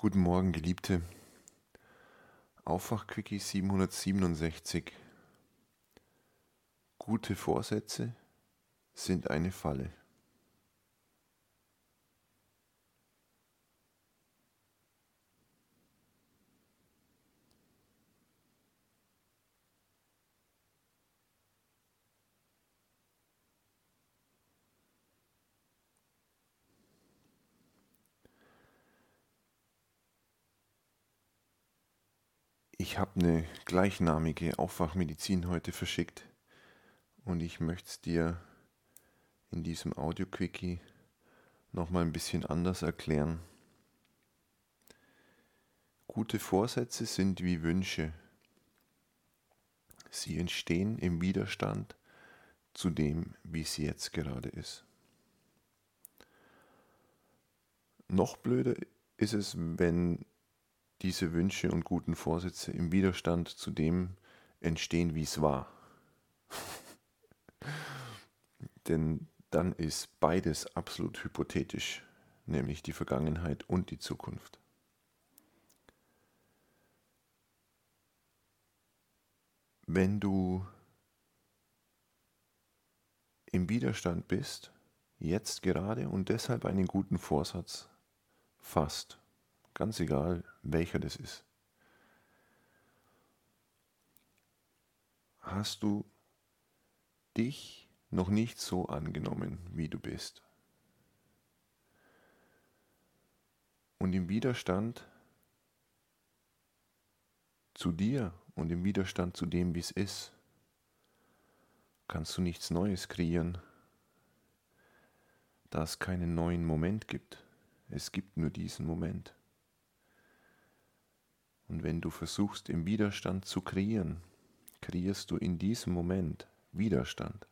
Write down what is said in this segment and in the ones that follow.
Guten Morgen, Geliebte. Aufwachquickie 767. Gute Vorsätze sind eine Falle. Ich habe eine gleichnamige Aufwachmedizin heute verschickt und ich möchte es dir in diesem Audio-Quickie nochmal ein bisschen anders erklären. Gute Vorsätze sind wie Wünsche. Sie entstehen im Widerstand zu dem, wie es jetzt gerade ist. Noch blöder ist es, wenn diese Wünsche und guten Vorsätze im Widerstand zu dem entstehen, wie es war. Denn dann ist beides absolut hypothetisch, nämlich die Vergangenheit und die Zukunft. Wenn du im Widerstand bist, jetzt gerade und deshalb einen guten Vorsatz fasst, Ganz egal, welcher das ist. Hast du dich noch nicht so angenommen, wie du bist? Und im Widerstand zu dir und im Widerstand zu dem, wie es ist, kannst du nichts Neues kreieren, da es keinen neuen Moment gibt. Es gibt nur diesen Moment. Und wenn du versuchst, im Widerstand zu kreieren, kreierst du in diesem Moment Widerstand.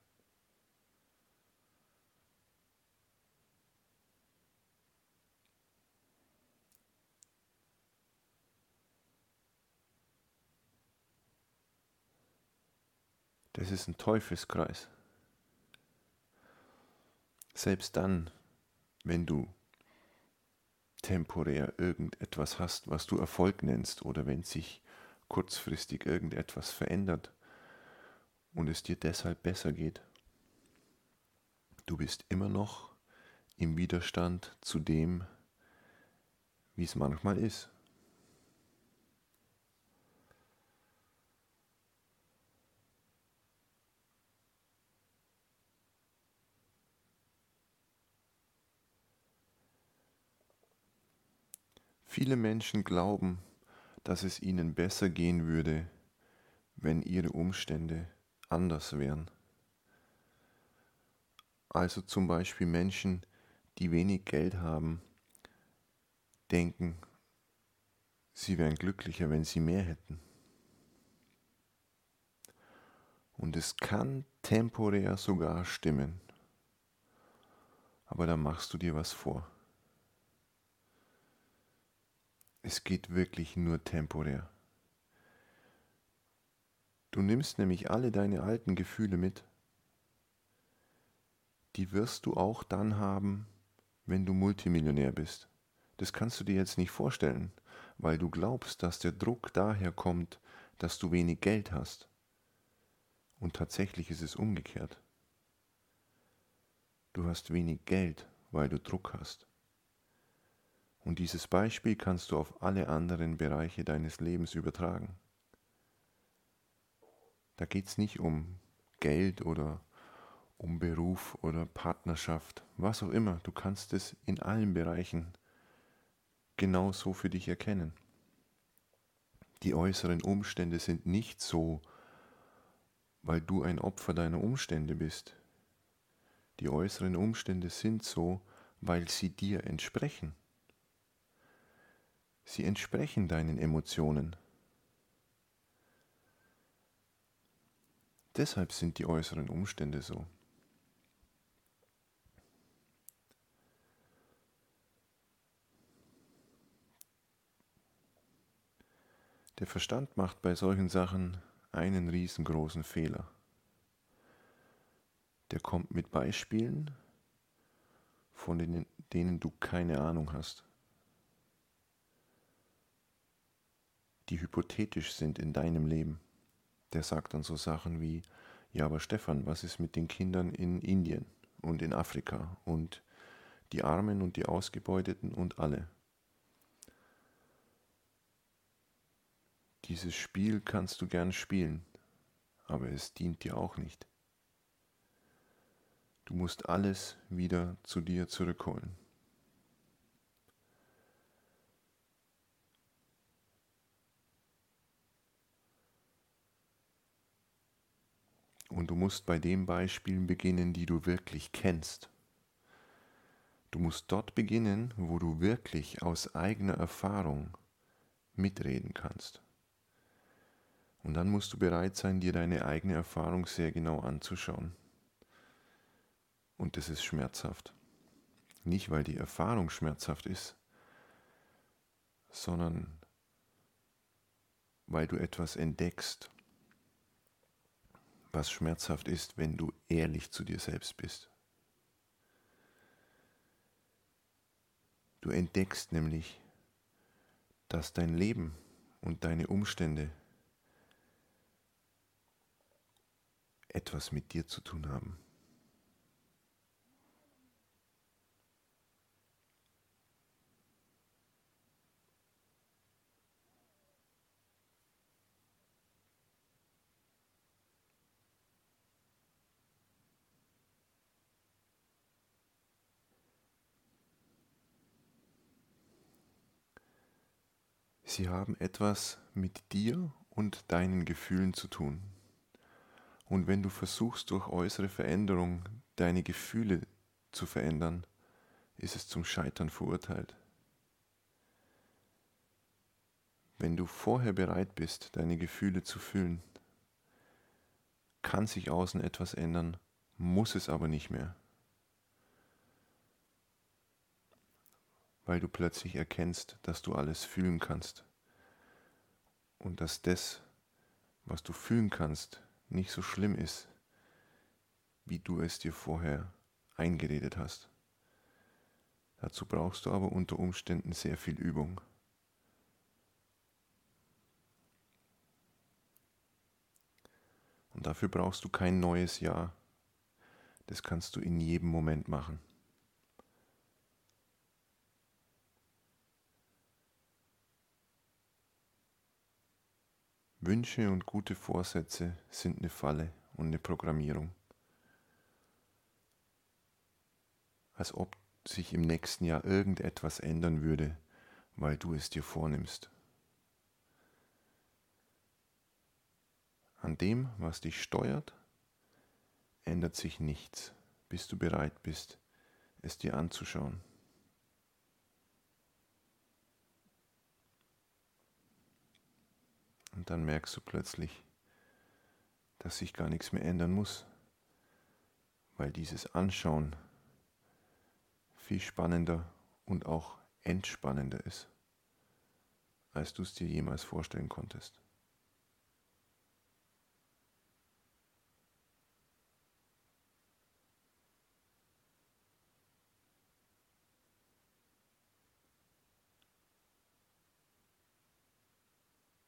Das ist ein Teufelskreis. Selbst dann, wenn du temporär irgendetwas hast, was du Erfolg nennst, oder wenn sich kurzfristig irgendetwas verändert und es dir deshalb besser geht, du bist immer noch im Widerstand zu dem, wie es manchmal ist. Viele Menschen glauben, dass es ihnen besser gehen würde, wenn ihre Umstände anders wären. Also zum Beispiel Menschen, die wenig Geld haben, denken, sie wären glücklicher, wenn sie mehr hätten. Und es kann temporär sogar stimmen. Aber da machst du dir was vor. Es geht wirklich nur temporär. Du nimmst nämlich alle deine alten Gefühle mit. Die wirst du auch dann haben, wenn du Multimillionär bist. Das kannst du dir jetzt nicht vorstellen, weil du glaubst, dass der Druck daher kommt, dass du wenig Geld hast. Und tatsächlich ist es umgekehrt. Du hast wenig Geld, weil du Druck hast. Und dieses Beispiel kannst du auf alle anderen Bereiche deines Lebens übertragen. Da geht es nicht um Geld oder um Beruf oder Partnerschaft, was auch immer. Du kannst es in allen Bereichen genauso für dich erkennen. Die äußeren Umstände sind nicht so, weil du ein Opfer deiner Umstände bist. Die äußeren Umstände sind so, weil sie dir entsprechen. Sie entsprechen deinen Emotionen. Deshalb sind die äußeren Umstände so. Der Verstand macht bei solchen Sachen einen riesengroßen Fehler. Der kommt mit Beispielen, von denen, denen du keine Ahnung hast. Die hypothetisch sind in deinem Leben. Der sagt dann so Sachen wie, ja, aber Stefan, was ist mit den Kindern in Indien und in Afrika und die Armen und die Ausgebeuteten und alle? Dieses Spiel kannst du gern spielen, aber es dient dir auch nicht. Du musst alles wieder zu dir zurückholen. Und du musst bei den Beispielen beginnen, die du wirklich kennst. Du musst dort beginnen, wo du wirklich aus eigener Erfahrung mitreden kannst. Und dann musst du bereit sein, dir deine eigene Erfahrung sehr genau anzuschauen. Und das ist schmerzhaft. Nicht, weil die Erfahrung schmerzhaft ist, sondern weil du etwas entdeckst, was schmerzhaft ist, wenn du ehrlich zu dir selbst bist. Du entdeckst nämlich, dass dein Leben und deine Umstände etwas mit dir zu tun haben. Sie haben etwas mit dir und deinen Gefühlen zu tun. Und wenn du versuchst, durch äußere Veränderung deine Gefühle zu verändern, ist es zum Scheitern verurteilt. Wenn du vorher bereit bist, deine Gefühle zu fühlen, kann sich außen etwas ändern, muss es aber nicht mehr. Weil du plötzlich erkennst, dass du alles fühlen kannst und dass das, was du fühlen kannst, nicht so schlimm ist, wie du es dir vorher eingeredet hast. Dazu brauchst du aber unter Umständen sehr viel Übung. Und dafür brauchst du kein neues Jahr. Das kannst du in jedem Moment machen. Wünsche und gute Vorsätze sind eine Falle und eine Programmierung. Als ob sich im nächsten Jahr irgendetwas ändern würde, weil du es dir vornimmst. An dem, was dich steuert, ändert sich nichts, bis du bereit bist, es dir anzuschauen. Und dann merkst du plötzlich, dass sich gar nichts mehr ändern muss, weil dieses Anschauen viel spannender und auch entspannender ist, als du es dir jemals vorstellen konntest.